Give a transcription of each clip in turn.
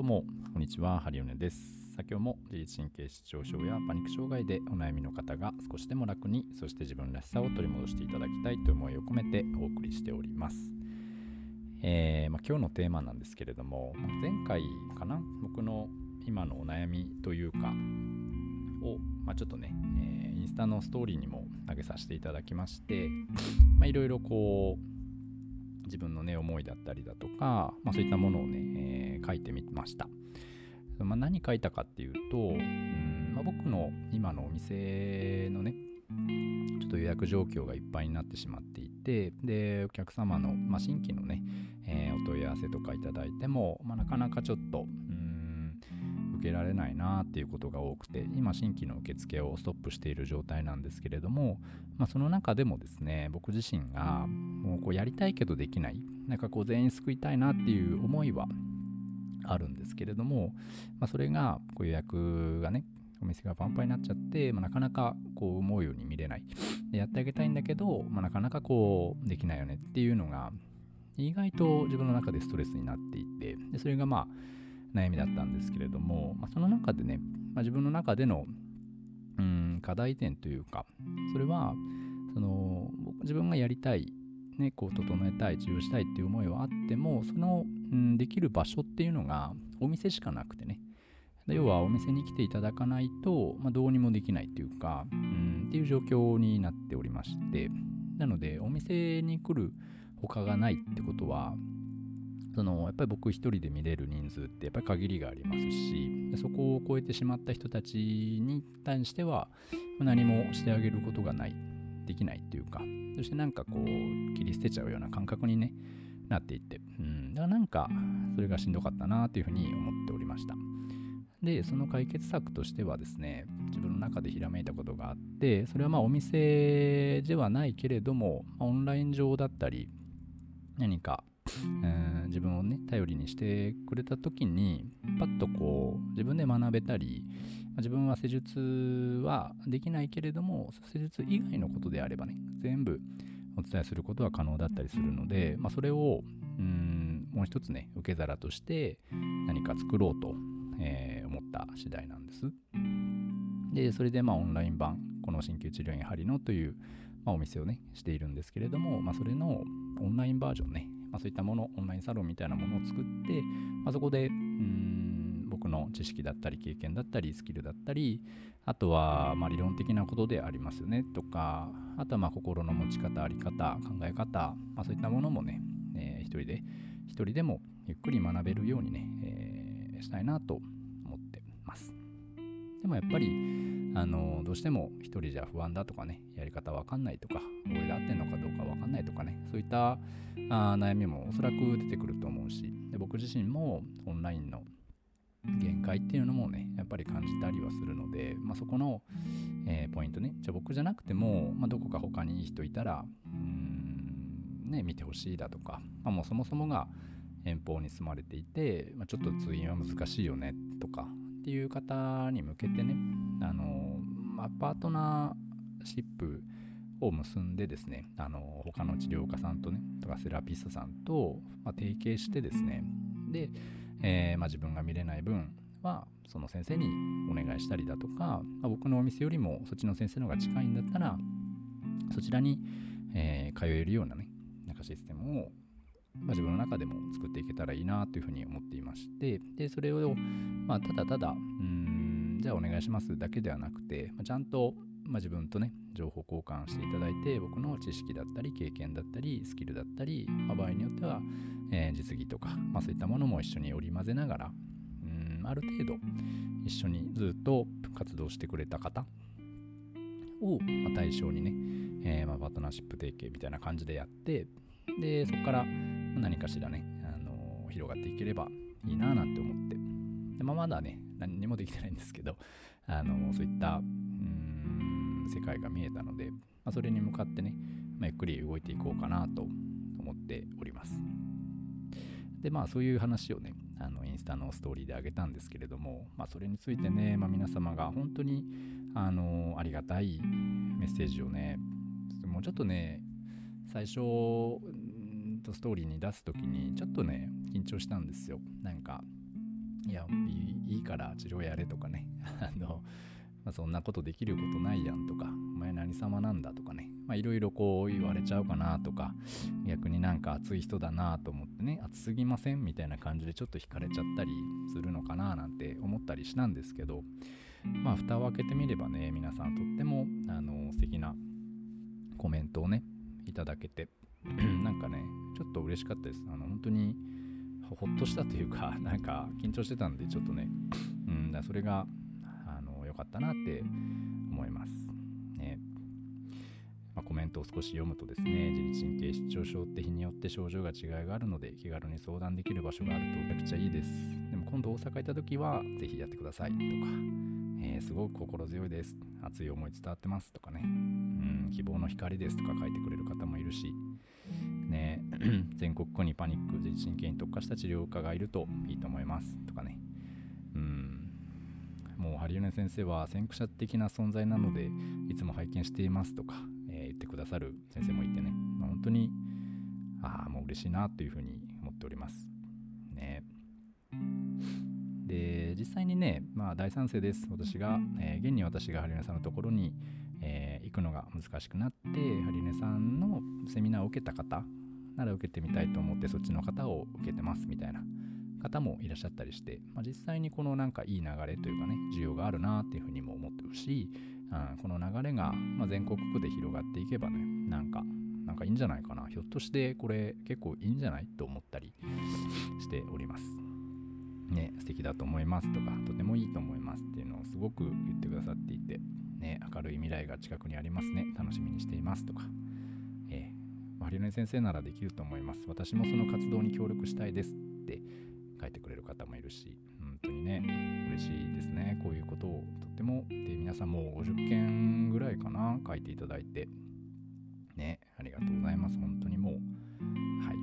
どうも、こんにちは、ハリオネです。先ほども自律神経失調症やパニック障害でお悩みの方が少しでも楽に、そして自分らしさを取り戻していただきたいという思いを込めてお送りしております。えー、まあ、今日のテーマなんですけれども、前回かな、僕の今のお悩みというか、を、まあ、ちょっとね、えー、インスタのストーリーにも投げさせていただきまして、いろいろこう、自分のね思いだったりだとか、まあ、そういったものをね、えー、書いてみました、まあ、何書いたかっていうと、うんまあ、僕の今のお店のねちょっと予約状況がいっぱいになってしまっていてでお客様の、まあ、新規のね、えー、お問い合わせとかいただいても、まあ、なかなかちょっと受けられないなっていうことが多くて今新規の受付をストップしている状態なんですけれども、まあ、その中でもですね僕自身がもうこうやりたいけどできないなんかこう全員救いたいなっていう思いはあるんですけれども、まあ、それがこう予約がねお店がパンパンになっちゃって、まあ、なかなかこう思うように見れない。でやってあげたいんだけど、まあ、なかなかこうできないよねっていうのが意外と自分の中でストレスになっていてでそれがまあ悩みだったんですけれども、まあ、その中でね、まあ、自分の中でのうん課題点というかそれはその自分がやりたい、ね、こう整えたい治療したいっていう思いはあってもその、うん、できる場所っていうのがお店しかなくてね。要はお店に来ていただかないと、まあ、どうにもできないっていうか、うん、っていう状況になっておりまして。なのでお店に来る他がないってことはそのやっぱり僕一人で見れる人数ってやっぱり限りがありますしそこを超えてしまった人たちに対しては何もしてあげることがないできないっていうかそしてなんかこう切り捨てちゃうような感覚に、ね、なっていって、うん、だからなんかそれがしんどかったなというふうに思っておりました。でその解決策としてはですね自分の中でひらめいたことがあってそれはまあお店ではないけれどもオンライン上だったり何かえー、自分をね頼りにしてくれた時にパッとこう自分で学べたり自分は施術はできないけれども施術以外のことであればね全部お伝えすることは可能だったりするので、まあ、それをうんもう一つね受け皿として何か作ろうと、えー、思った次第なんです。でそれでまあオンライン版この鍼灸治療院ハリノという、まあ、お店をねしているんですけれども、まあ、それのオンラインバージョンねまあ、そういったものオンラインサロンみたいなものを作って、まあ、そこでうん僕の知識だったり経験だったりスキルだったりあとはま理論的なことでありますよねとかあとはま心の持ち方あり方考え方、まあ、そういったものもね、えー、一人で一人でもゆっくり学べるようにね、えー、したいなと思ってます。でもやっぱりあのどうしても一人じゃ不安だとかねやり方わかんないとか俺で合ってんのかどうかわかんないとかねそういったあ悩みもおそらく出てくると思うしで僕自身もオンラインの限界っていうのもねやっぱり感じたりはするので、まあ、そこの、えー、ポイントねじゃあ僕じゃなくても、まあ、どこか他にいい人いたらね見てほしいだとか、まあ、もうそもそもが遠方に住まれていて、まあ、ちょっと通院は難しいよねとかっていう方に向けてねあのまあ、パートナーシップを結んでですね、あの他の治療家さんとね、とかセラピストさんと、まあ、提携してですね、で、えー、まあ、自分が見れない分は、その先生にお願いしたりだとか、まあ、僕のお店よりもそっちの先生の方が近いんだったら、そちらに、えー、通えるようなね、なんかシステムを、まあ、自分の中でも作っていけたらいいなというふうに思っていまして、で、それを、まあ、ただただ、うんじゃあお願いしますだけではなくて、まあ、ちゃんと、まあ、自分とね情報交換していただいて僕の知識だったり経験だったりスキルだったり、まあ、場合によっては、えー、実技とか、まあ、そういったものも一緒に織り交ぜながらうんある程度一緒にずっと活動してくれた方を、ま、対象にね、えー、ま、パートナーシップ提携みたいな感じでやってでそこから何かしらね、あの、広がっていければいいななんて思って。で、まあ、まだね何にもできてないんですけど、あのそういったうん世界が見えたので、まあ、それに向かってね、まあ、ゆっくり動いていこうかなと思っております。でまあそういう話をねあのインスタのストーリーであげたんですけれども、まあ、それについてね、まあ、皆様が本当にあのありがたいメッセージをねもうちょっとね最初ストーリーに出す時にちょっとね緊張したんですよなんかいやいいから治療やれとかね。あの、まあ、そんなことできることないやんとか。お前何様なんだとかね。いろいろこう言われちゃうかなとか。逆になんか熱い人だなと思ってね。熱すぎませんみたいな感じでちょっと惹かれちゃったりするのかななんて思ったりしたんですけど。まあ蓋を開けてみればね皆さんとってもあの素敵なコメントをねいただけて。なんかねちょっと嬉しかったです。あの本当にほっとしたというかなんか緊張してたんでちょっとね。うんだそれが良かったなって思います。ね。まあ、コメントを少し読むとですね自律神経失調症って日によって症状が違いがあるので気軽に相談できる場所があるとめちゃくちゃいいです。でも今度大阪行った時は是非やってくださいとか。えー、すごく心強いです。熱い思い伝わってますとかね。うん、希望の光ですとか書いてくれる方もいるし、全国区にパニック、自律神経に特化した治療家がいるといいと思いますとかね。うん、もうハリウネ先生は先駆者的な存在なので、いつも拝見していますとか、えー、言ってくださる先生もいてね、まあ、本当に、ああ、もう嬉しいなというふうに思っております。ね。で実際にね、まあ、大賛成です。私が、えー、現に私がハリネさんのところに、えー、行くのが難しくなって、ハリネさんのセミナーを受けた方なら受けてみたいと思って、そっちの方を受けてますみたいな方もいらっしゃったりして、まあ、実際にこのなんかいい流れというかね、需要があるなっていうふうにも思ってるし、うん、この流れが、ま、全国区で広がっていけばね、なんかなんかいいんじゃないかな。ひょっとしてこれ結構いいんじゃないと思ったりしております。ね、素敵だと思いますとか、とてもいいと思いますっていうのをすごく言ってくださっていて、ね、明るい未来が近くにありますね、楽しみにしていますとか、ハリネ先生ならできると思います。私もその活動に協力したいですって書いてくれる方もいるし、本当にね、嬉しいですね。こういうことをとっても、で、皆さんもう50件ぐらいかな、書いていただいて、ね、ありがとうございます。本当にもう、は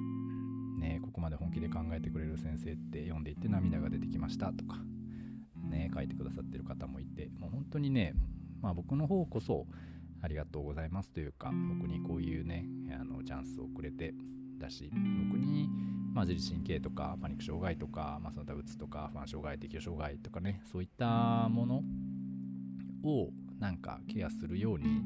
い。ね、ここまで本気で考えてくれる先生って読んでいって涙が出てきましたとか、ね、書いてくださってる方もいて、もう本当にね、まあ僕の方こそありがとうございます。というか、僕にこういうね、あのチャンスをくれてだし、僕に、まあ、自律神経とかパニック障害とか、まあ、その他うつとか不安障害適応障害とかねそういったものをなんかケアするように、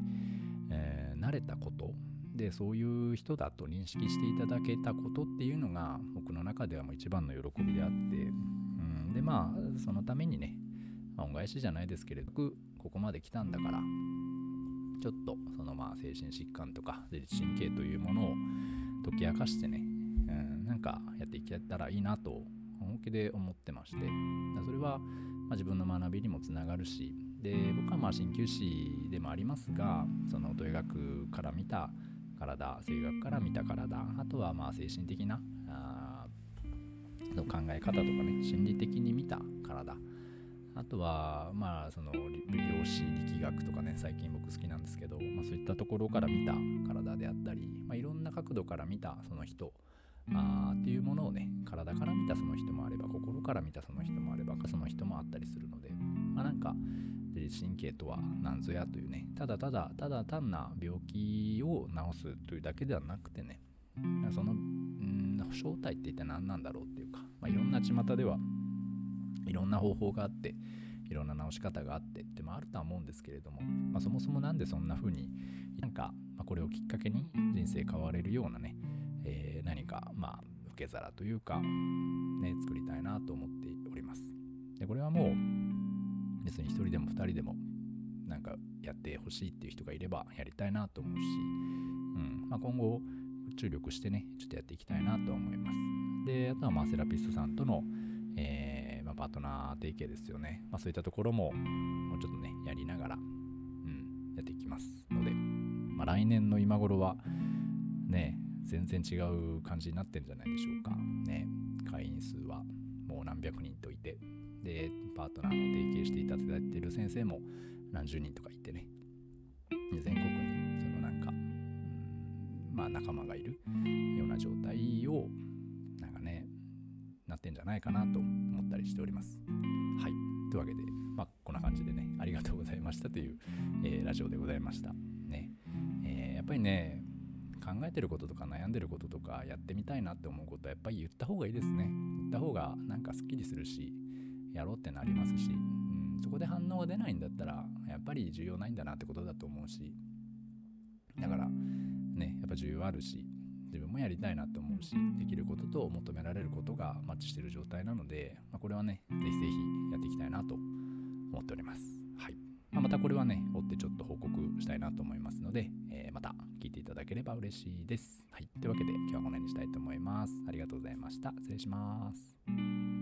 えー、慣れたことでそういう人だと認識していただけたことっていうのが僕の中ではもう一番の喜びであって、うん、でまあそのためにね、まあ、恩返しじゃないですけれどここまで来たんだからちょっとそのまあ精神疾患とか自律神経というものを解き明かしてね、うん、なんかやっていけたらいいなと本気で思ってまして。それは、ま、自分の学びにもつながるしで僕はまあ鍼灸師でもありますがその土医学から見た体性学から見た体あとはまあ精神的なあの考え方とかね心理的に見た体あとはまあその量子力学とかね最近僕好きなんですけど、まあ、そういったところから見た体であったり、まあ、いろんな角度から見たその人あっていうものをね体から見たその人もあれば心から見たその人もあればその人もあったりするのでまあなんか自律神経とは何ぞやというねただただただ単な病気を治すというだけではなくてねそのん正体って一体何なんだろうっていうか、まあ、いろんな巷ではいろんな方法があっていろんな治し方があってってもあるとは思うんですけれども、まあ、そもそも何でそんな風になんか、ま、これをきっかけに人生変われるようなね、えー、何かまあ受け皿というかね作りたいなと思っております。でこれはもう別に1人でも2人でもなんかやってほしいっていう人がいればやりたいなと思うし、うんまあ、今後注力してねちょっとやっていきたいなと思います。であとはまあセラピストさんとの、えーまあ、パートナー提携ですよね、まあ、そういったところももうちょっとねやりながら、うん、やっていきますので、まあ、来年の今頃はね全然違う感じになってるんじゃないでしょうか。ね会員数はもう何百人といてでパートナーの提携していただいてる先生も何十人とかいてね。全国にそのなんか、うん、まあ仲間がいるような状態をなってんじゃないかなと思ったりしております。はい。というわけでまあこんな感じでねありがとうございましたという、えー、ラジオでございました。ね、えー、やっぱりね考えてることとか悩んでることとかやってみたいなって思うことはやっぱり言った方がいいですね。言った方がなんかすっきりするしやろうってなりますし、うん、そこで反応が出ないんだったらやっぱり重要ないんだなってことだと思うし。だからねやっぱ重要あるし自分もやりたいなと思うしできることと求められることがマッチしている状態なので、まあ、これはねぜひぜひやっていきたいなと思っております。はいまあ、またこれはね追ってちょっと報告したいなと思いますので、えー、また聞いていただければ嬉しいです。はい、というわけで今日はこの辺にしたいと思います。ありがとうございました。失礼します。